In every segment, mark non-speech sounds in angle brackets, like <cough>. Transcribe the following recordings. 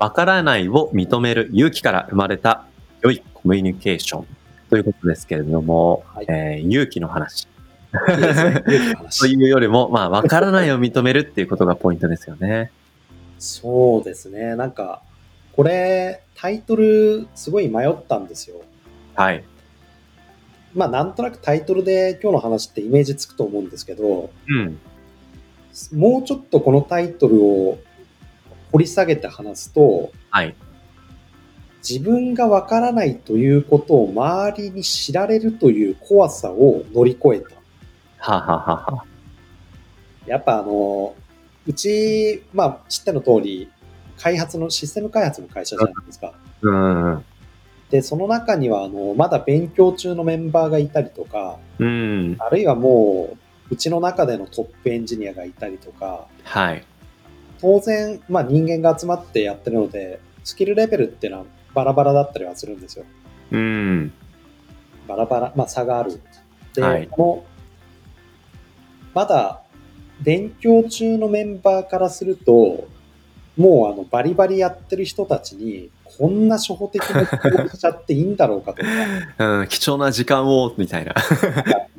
わからないを認める勇気から生まれた良いコミュニケーションということですけれども、はいえー勇気の話 <laughs> というよりも、まあ、わからないを認めるっていうことがポイントですよね。そうですね。なんか、これ、タイトル、すごい迷ったんですよ。はい。まあ、なんとなくタイトルで今日の話ってイメージつくと思うんですけど、うん。もうちょっとこのタイトルを掘り下げて話すと、はい。自分がわからないということを周りに知られるという怖さを乗り越えた。はあはあはあはあやっぱあの、うち、まあ知っての通り、開発の、システム開発の会社じゃないですか。うん。で、その中には、あの、まだ勉強中のメンバーがいたりとか、うん。あるいはもう、うちの中でのトップエンジニアがいたりとか、はい。当然、まあ人間が集まってやってるので、スキルレベルっていうのはバラバラだったりはするんですよ。うん。バラバラ、まあ差がある。で、はいこの、まだ勉強中のメンバーからすると、もうあのバリバリやってる人たちに、こんな初歩的なことをしちゃっていいんだろうかとか、<laughs> うん。貴重な時間を、みたいな。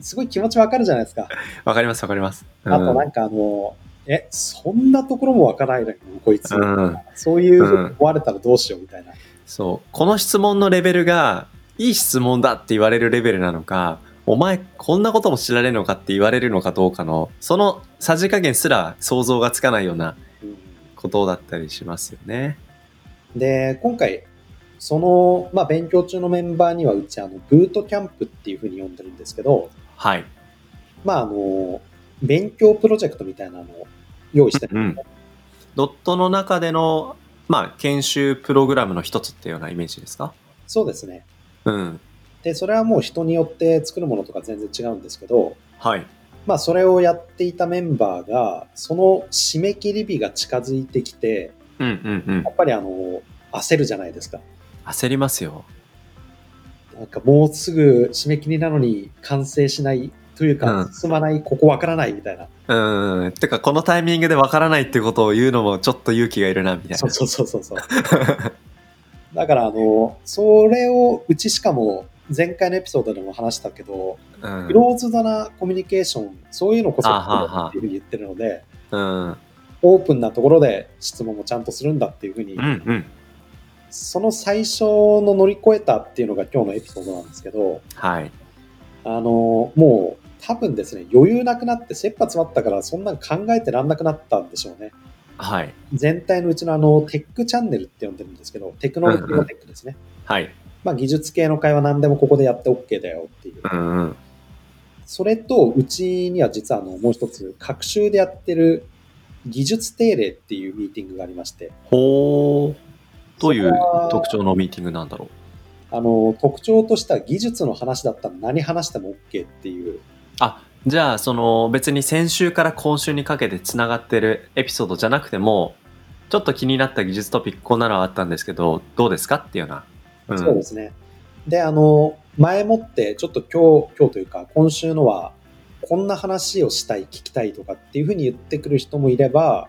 すごい気持ちわかるじゃないですか。わかりますわかります。うんあとなんかあの、え、そんなところもわからないのこいつ。うんそういうふうに思われたらどうしようみたいな。そう。この質問のレベルが、いい質問だって言われるレベルなのか、お前、こんなことも知られるのかって言われるのかどうかの、そのさじ加減すら想像がつかないようなうんことだったりしますよね。で、今回、その、まあ、勉強中のメンバーにはうち、あの、ブートキャンプっていうふうに呼んでるんですけど、はい。まあ、あの、勉強プロジェクトみたいなのを用意してるんですねドットの中での、まあ、研修プログラムの一つっていうようなイメージですか？そうですね。うん。で、それはもう人によって作るものとか全然違うんですけど、はい。まあ、それをやっていたメンバーが、その締め切り日が近づいてきて、うんうんうんや。っぱりあの、焦るじゃないですか。焦りますよ。なんかもうすぐ締め切りなのに完成しないというか、うん進まない、ここわからないみたいな。うん。てか、このタイミングでわからないってことを言うのもちょっと勇気がいるな、みたいな。そうそうそうそうそう。<laughs> だから、あの、それを、うちしかも、前回のエピソードでも話したけど、うんクローズドなコミュニケーション、そういうのこそ、っていうふうに言ってるので、うん。オープンなところで質問もちゃんとするんだっていうふうに、うんうん。その最初の乗り越えたっていうのが今日のエピソードなんですけど、はい。あの、もう多分ですね、余裕なくなって、切羽詰まったから、そんなん考えてらんなくなったんでしょうね。はい。全体のうちのあの、テックチャンネルって呼んでるんですけど、テクノロジーのテックですね。はい。まあ、技術系の会話何でもここでやって OK だよっていう。うんうん。それと、うちには実はあの、もう一つ、各週でやってる技術定例っていうミーティングがありまして、ほー。どういう特徴のミーティングなんだろうあの、特徴としては技術の話だったら何話しても OK っていう、あ、じゃあ、その別に先週から今週にかけてつながってるエピソードじゃなくても、ちょっと気になった技術トピックこんなのあったんですけど、どうですかっていうような。んそうですね。で、あの、前もって、ちょっと今日、今日というか、今週のは、こんな話をしたい、聞きたいとかっていうふうに言ってくる人もいれば、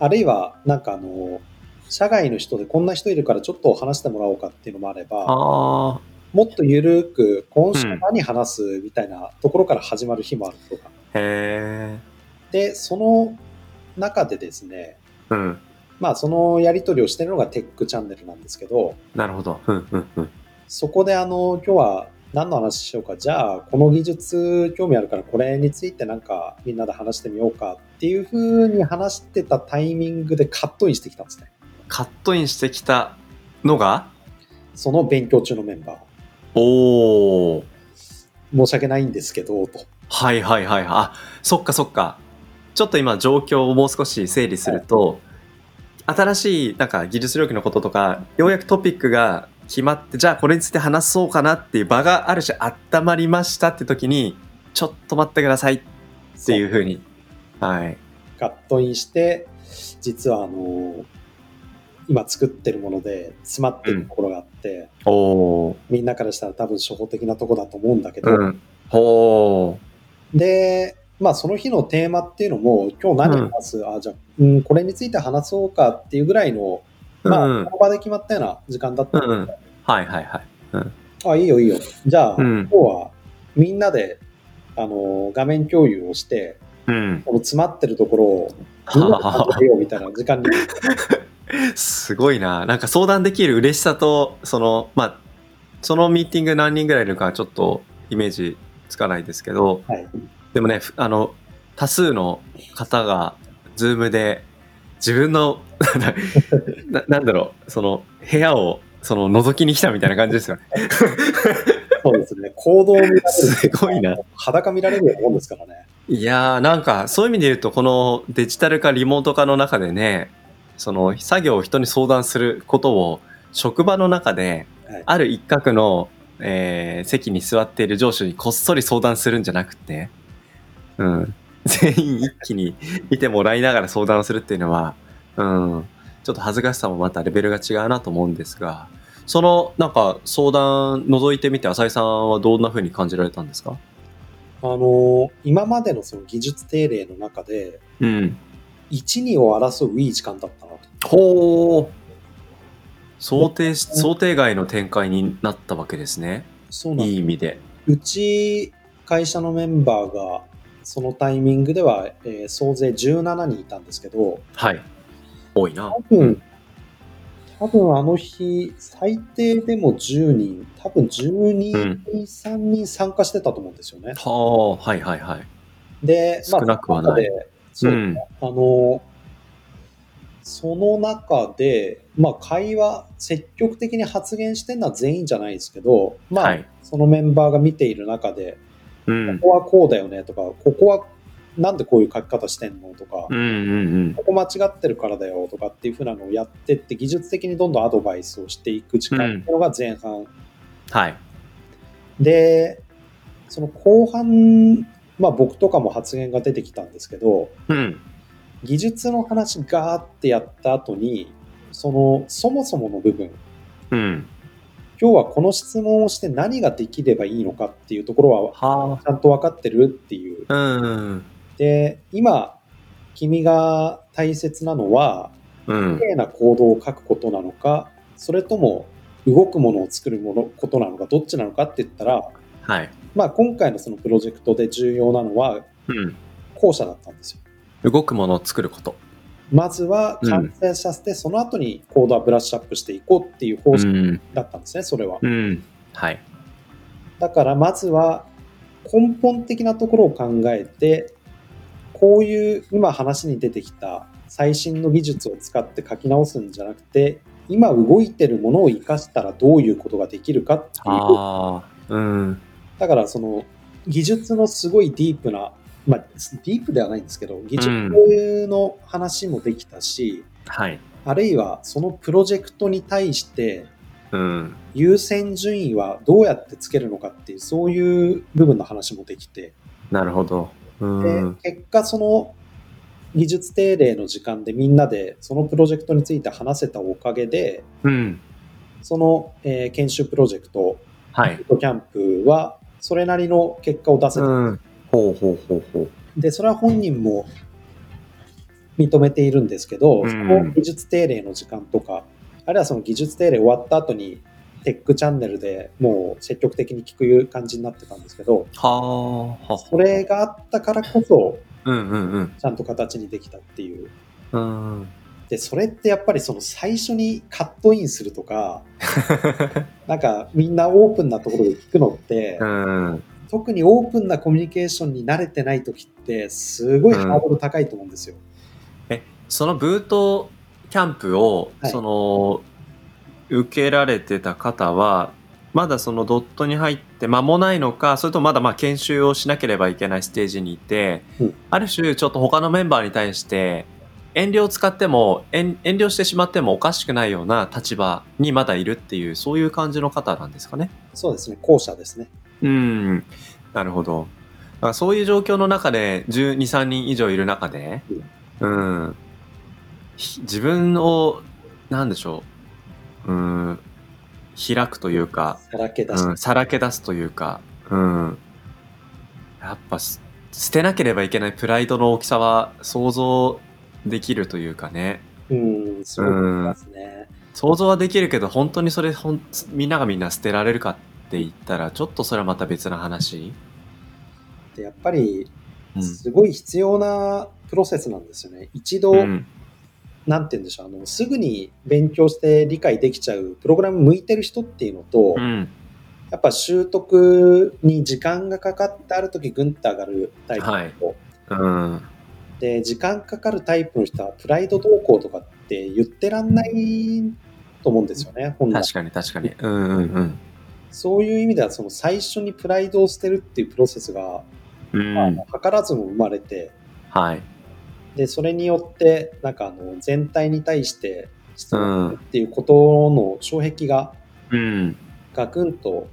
あるいは、なんかあの、社外の人でこんな人いるからちょっと話してもらおうかっていうのもあれば、もっとゆるく、今週何話すみたいなところから始まる日もあるとか。へで、その中でですね、え。うん。まあそのやり取りをしてるのがテックチャンネルなんですけど、なるほど。うんうんうん。そこであの、今日は何の話しようか、じゃあこの技術興味あるからこれについてなんかみんなで話してみようかっていう風に話してたタイミングでカットインしてきたんですね。カットインしてきたのが？その勉強中のメンバー。おー。申し訳ないんですけど、と。はいはいはい。あ、そっかそっか。ちょっと今状況をもう少し整理すると、新しいなんか技術領域のこととかようやくトピックが決まってじゃあこれについて話そうかなっていう場がある種温まりましたって時にちょっと待ってくださいっていうふうにはいカットインして、実はあの、今作ってるもので詰まってるところがあって、おおみんなからしたら多分初歩的なとこだと思うんだけど、うん。ほで、まあその日のテーマっていうのも、今日何話す、あ、じゃあ、うん、これについて話そうかっていうぐらいの、まあ、うん。この場で決まったような時間だった。ので、うん。はいはいはい。あ、いいよいいよ。じゃあ、うん。今日はみんなで、あの、画面共有をして、うん。この詰まってるところをみんなで考えようみたいな時間に。<laughs> すごいななんか相談できる嬉しさとそのまあそのミーティング何人ぐらいいるかちょっとイメージつかないですけどはい。でもねふあの多数の方が Zoom で自分の <laughs> ななんだろうその部屋をその覗きに来たみたいな感じですよねそうですね。行動を見られる。すごいな。裸見られるようなもんですからね。いやーなんかそういう意味で言うとこのデジタル化リモート化の中でねその作業を人に相談することを職場の中ではい。ある一角の、えー席に座っている上司にこっそり相談するんじゃなくて、うん、<laughs> 全員一気に見てもらいながら相談をするっていうのは、うん、ちょっと恥ずかしさもまたレベルが違うなと思うんですがそのなんか相談覗いてみて浅井さんはどんな風に感じられたんですか？あの今までのその技術定例の中で、うん。1、2を争ういい時間だった。ほう想定し想定外の展開になったわけですね。そうなんいい意味で。うち会社のメンバーがそのタイミングでは、えー総勢17人いたんですけどはい。多いな。多分、多分あの日最低でも10人多分12、うん。3人参加してたと思うんですよね。はあはいはいはい。で、少なくはない。その中でそうですねあのその中で、まあ、会話積極的に発言してるのは全員じゃないですけど、まあはい。そのメンバーが見ている中でうん。ここはこうだよねとか、ここはなんでこういう書き方してんのとか、うんうんここ間違ってるからだよとかっていうふうなのをやってって、技術的にどんどんアドバイスをしていく時間っていうのが前半。はい。で、その後半、まあ僕とかも発言が出てきたんですけど、うん技術の話ガーってやった後に、そのそもそもの部分、うん。今日はこの質問をして何ができればいいのかっていうところははちゃんと分かってるっていう。あうん。で、今、君が大切なのは、うん。綺麗な行動を書くことなのか、それとも動くものを作るものことなのか、どっちなのかって言ったら、はい。まあ、今回のそのプロジェクトで重要なのは、うん。後者だったんですよ。動くものを作ること。まずは完成させて、その後にコードはブラッシュアップしていこうっていう方う針ん。だったんですね、それは。うん。はい。だから、まずは根本的なところを考えて、こういう今話に出てきた最新の技術を使って書き直すんじゃなくて、今動いてるものを活かしたらどういうことができるかっていう。ああうん。だからその技術のすごいディープな、まあディープではないんですけど、技術の話もできたし、はい。あるいはそのプロジェクトに対してうん。優先順位はどうやってつけるのかっていう、そういう部分の話もできて、なるほど。うでん結果その技術定例の時間でみんなでそのプロジェクトについて話せたおかげでうん。その、えー研修プロジェクトはい。キャンプはそれなりの結果を出せた、うんほうほうほうほう。でそれは本人も認めているんですけど、うん。その技術定例の時間とかあるいはその技術定例終わった後にテックチャンネルでもう積極的に聞く感じになってたんですけどはあ。はそれがあったからこそうんうんうん。ちゃんと形にできたっていう。うん。でそれってやっぱりその最初にカットインするとか <laughs> なんかみんなオープンなところで聞くのって、うん特にオープンなコミュニケーションに慣れてない時ってすごいハードル高いと思うんですよ。そのブートキャンプを、はいその受けられてた方はまだそのドットに入って間もないのかそれともまだまあ研修をしなければいけないステージにいて、うんある種ちょっと他のメンバーに対して遠慮を使っても遠遠慮してしまってもおかしくないような立場にまだいるっていうそういう感じの方なんですかね？そうですね、後者ですね。うん、なるほど。だからそういう状況の中で12、3人以上いる中で、うん、ひ自分を、なんでしょう、うん、開くというか、さらけ出して、うん、さらけ出すというか、うん、やっぱす捨てなければいけないプライドの大きさは想像できるというかね。うん、そう思いますね。想像はできるけど、本当にそれほん、みんながみんな捨てられるかって言ったら、ちょっとそれはまた別な話？で、やっぱり、うん。すごい必要なプロセスなんですよね。一度、うんなんて言うんでしょう、あの、すぐに勉強して理解できちゃうプログラム向いてる人っていうのと、うん。やっぱ習得に時間がかかってある時ぐんと上がるタイプの人、うん。で時間かかるタイプの人はプライド動向とかって言ってらんないと思うんですよね本来確かに確かに。うんうんうん。そういう意味ではその最初にプライドを捨てるっていうプロセスが、うん。まあ図らずも生まれてはい。でそれによってなんかあの全体に対して質問っていうことの障壁がうん。ガクンと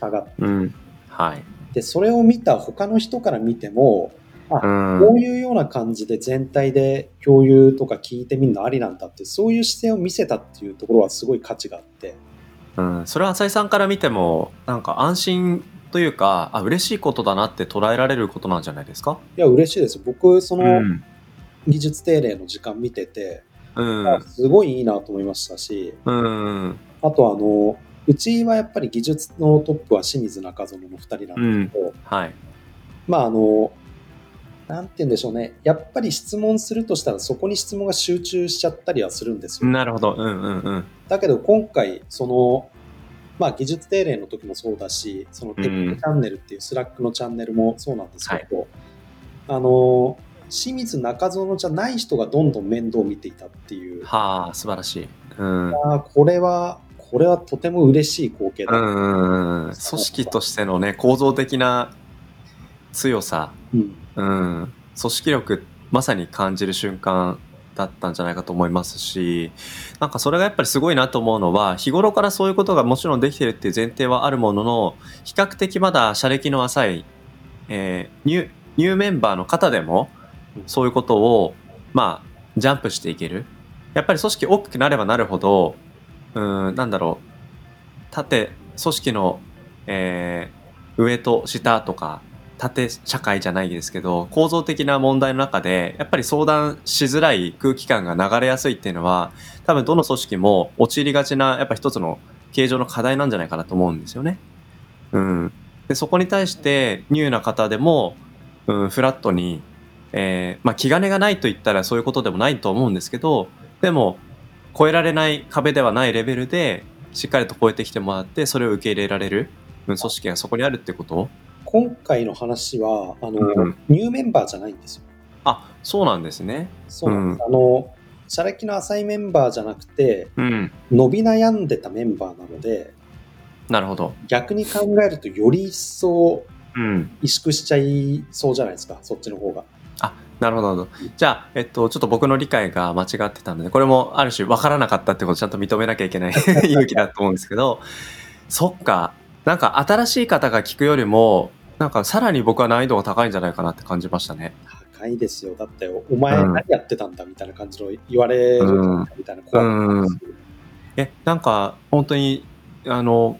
下がってうん。はい。でそれを見た他の人から見てもうん。こういうような感じで全体で共有とか聞いてみるのありなんだって、そういう姿勢を見せたっていうところはすごい価値があって、うん、それは浅井さんから見ても、なんか安心というか、あ、嬉しいことだなって捉えられることなんじゃないですか？いや、嬉しいです。僕、そのん。技術定例の時間見てて、うん。あすごいいいなと思いましたし、うん。あとあの、うちはやっぱり技術のトップは清水中園の2人なんですけど、はい。まああの、なんて言うんでしょうね。やっぱり質問するとしたらそこに質問が集中しちゃったりはするんですよ。なるほど。うんうんうん。だけど今回、その、まあ技術定例の時もそうだし、その Tech チャンネルっていう Slack のチャンネルもそうなんですけど、あの、清水中園じゃない人がどんどん面倒を見ていたっていう、はあ、素晴らしい。うん。あーこれは、これはとても嬉しい光景だ。うんうんうん。組織としてのね、構造的な強さ、うんうん、組織力まさに感じる瞬間だったんじゃないかと思いますしなんかそれがやっぱりすごいなと思うのは日頃からそういうことがもちろんできてるっていう前提はあるものの比較的まだ社歴の浅い、えーニューメンバーの方でもそういうことをまあジャンプしていける。やっぱり組織大きくなればなるほどうんなんだろう縦組織の、えー上と下とか縦社会じゃないですけど構造的な問題の中でやっぱり相談しづらい空気感が流れやすいっていうのは多分どの組織も陥りがちなやっぱ一つの形状の課題なんじゃないかなと思うんですよね。うん、でそこに対してニューな方でも、うん、フラットに、えーまあ、気兼ねがないと言ったらそういうことでもないと思うんですけどでも越えられない壁ではないレベルでしっかりと越えてきてもらってそれを受け入れられる、うん、組織がそこにあるってこと今回の話は、あの、うんニューメンバーじゃないんですよ。あそうなんですね。そうなんです。あの、社歴の浅いメンバーじゃなくて、うん、伸び悩んでたメンバーなので、なるほど。逆に考えるとより一層うん。萎縮しちゃいそうじゃないですか、そっちの方が。あ、なるほど。なるほどじゃあ、えっと、ちょっと僕の理解が間違ってたので、これもある種分からなかったってことをちゃんと認めなきゃいけない <laughs> 勇気だと思うんですけど、そっか。なんか新しい方が聞くよりも、なんかさらに僕は難易度が高いんじゃないかなって感じましたね。高いですよ。だって、お前うん何やってたんだみたいな感じの言われるうんみたいな怖いですえ、なんか本当に、あの、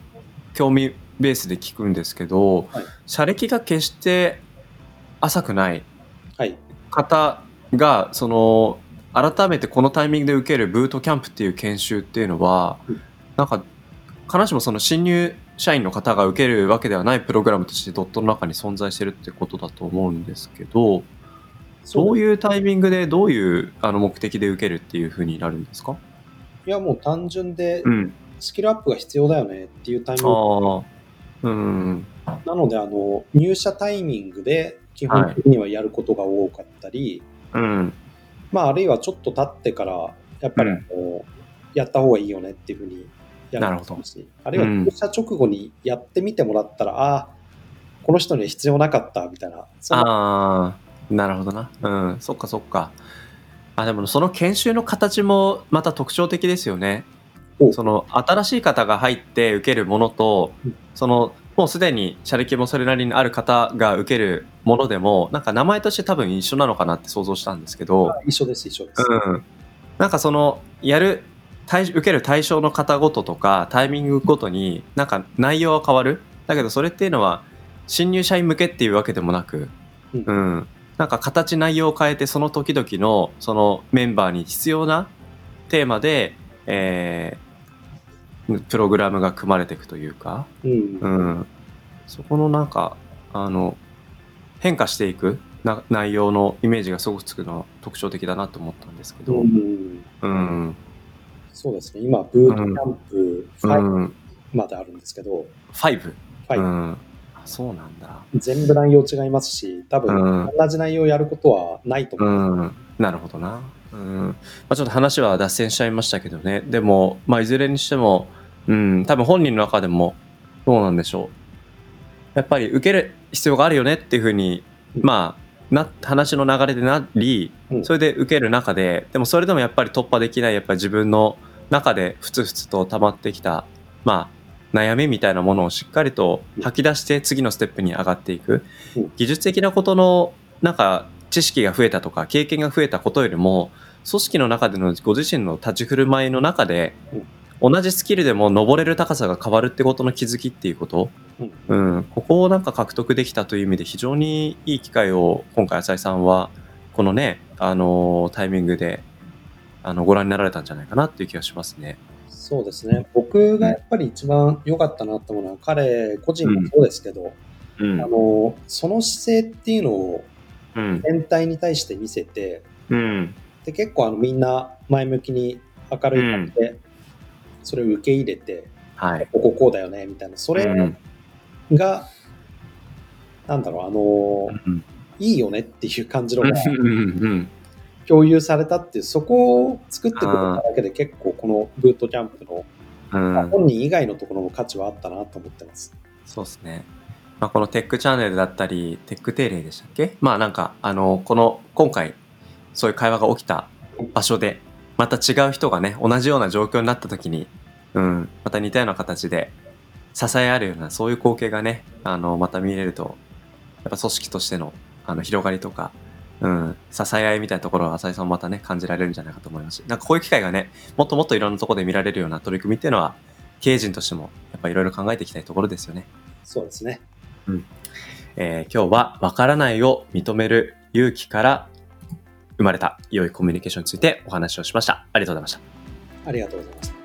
興味ベースで聞くんですけど、はい社歴が決して浅くないはい。方がその改めてこのタイミングで受けるブートキャンプっていう研修っていうのは、うんなんか必ずしもその新入社員の方が受けるわけではないプログラムとしてドットの中に存在してるってことだと思うんですけどどういういうタイミングでどういうあの目的で受けるっていうふうになるんですか？いや、もう単純でうん。スキルアップが必要だよねっていうタイミング。うん。なので、あの、入社タイミングで基本的にはやることが多かったり、うん。まあ、あるいはちょっと経ってから、やっぱりうん。こう、やった方がいいよねっていうふうにやるなるほど。し、あるいはうん。入社直後にやってみてもらったら、ああ、この人には必要なかったみたいな、ああなるほどな。うん。そっかそっか。あでもその研修の形もまた特徴的ですよね。お。その新しい方が入って受けるものとうん、そのもうすでに社歴もそれなりにある方が受けるものでもなんか名前として多分一緒なのかなって想像したんですけど、一緒です、一緒です。うん、なんかそのやる対受ける対象の方ごととかタイミングごとになんか内容は変わる？だけどそれっていうのは新入社員向けっていうわけでもなく、うん。うん、なんか形内容を変えてその時々のそのメンバーに必要なテーマで、えープログラムが組まれていくというか、うん。うん、そこのなんかあの変化していくな内容のイメージがすごくつくのは特徴的だなと思ったんですけど、うん。うんそうですね、今、ブートキャンプう5ん、まであるんですけど、5、はい。うん、あそうなんだ、全部内容違いますし、多分、うん。同じ内容をやることはないとう思う。ん、なるほどな、うん。まあ、ちょっと話は脱線しちゃいましたけどね。でも、まあ、いずれにしても、うん、多分本人の中でもどうなんでしょう。やっぱり受ける必要があるよねっていうふうにまあな話の流れでなりうん。それで受ける中ででもそれでもやっぱり突破できないやっぱり自分の中でふつふつと溜まってきたまあ悩みみたいなものをしっかりと吐き出して次のステップに上がっていく。うん。技術的なことのなんか知識が増えたとか経験が増えたことよりも組織の中でのご自身の立ち振る舞いの中で同じスキルでも登れる高さが変わるってことの気づきっていうこと、うん。うん、ここをなんか獲得できたという意味で非常にいい機会を今回浅井さんはこのね、あのータイミングであのご覧になられたんじゃないかなっていう気がしますね。そうですね、僕がやっぱり一番良かったなと思うのは、彼個人もそうですけど、うん。あのその姿勢っていうのをうん。全体に対して見せて、うん。で結構あのみんな前向きに明るい感じで、それを受け入れて、はい。こここうだよねみたいな、それうん。が、なんだろう、あのうん。いいよねっていう感じのうんがうん共有されたっていう、そこを作ってくれただけで結構このブートキャンプの、うんうん本人以外のところの価値はあったなと思ってます。そうですね。まあ、このテックチャンネルだったり、テック定例でしたっけ？まあなんか、あの、この、今回、そういう会話が起きた場所で、また違う人がね、同じような状況になった時に、うん、また似たような形で、支え合えるような、そういう光景がね、あの、また見れると、やっぱ組織としての、あの、広がりとか、うん、支え合いみたいなところを浅井さんもまたね、感じられるんじゃないかと思いますし、なんかこういう機会がね、もっともっといろんなところで見られるような取り組みっていうのは、経営陣としても、やっぱいろいろ考えていきたいところですよね。そうですね。えー今日はわからないを認める勇気から生まれた良いコミュニケーションについてお話をしました。ありがとうございました。ありがとうございました。